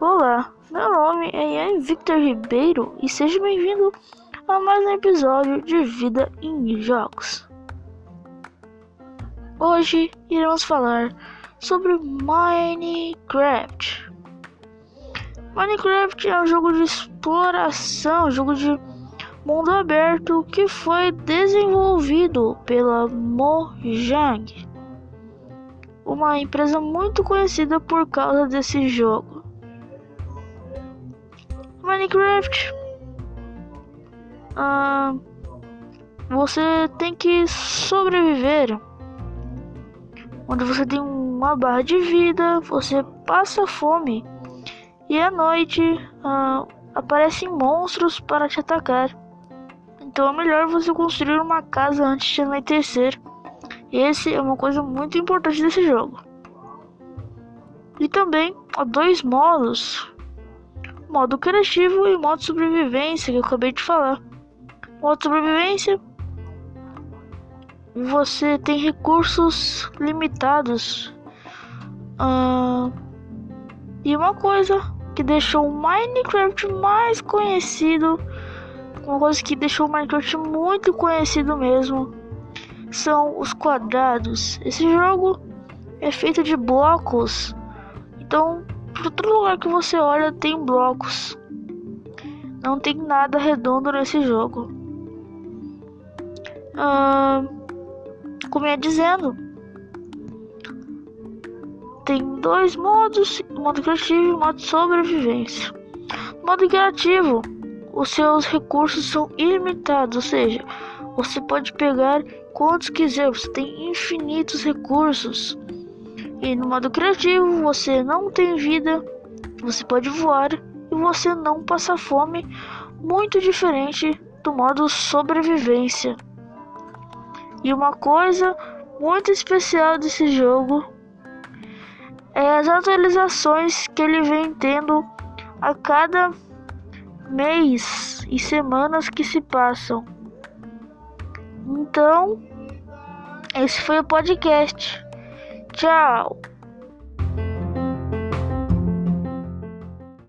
Olá, meu nome é Ian Victor Ribeiro e seja bem-vindo a mais um episódio de Vida em Jogos. Hoje iremos falar sobre Minecraft. Minecraft é um jogo de exploração, um jogo de mundo aberto que foi desenvolvido pela Mojang, uma empresa muito conhecida por causa desse jogo. Minecraft. Ah, você tem que sobreviver. Onde você tem uma barra de vida, você passa fome. E à noite ah, aparecem monstros para te atacar. Então é melhor você construir uma casa antes de anoitecer. Esse é uma coisa muito importante desse jogo. E também há dois modos modo criativo e modo sobrevivência que eu acabei de falar. Modo sobrevivência, você tem recursos limitados. Uh, e uma coisa que deixou o Minecraft mais conhecido, uma coisa que deixou o Minecraft muito conhecido mesmo, são os quadrados. Esse jogo é feito de blocos, então por todo lugar que você olha tem blocos. Não tem nada redondo nesse jogo. Ah, como ia dizendo, tem dois modos: modo criativo e modo sobrevivência. modo criativo, os seus recursos são ilimitados, ou seja, você pode pegar quantos quiser, você tem infinitos recursos. E no modo criativo, você não tem vida, você pode voar e você não passa fome, muito diferente do modo sobrevivência. E uma coisa muito especial desse jogo é as atualizações que ele vem tendo a cada mês e semanas que se passam. Então, esse foi o podcast. 叫。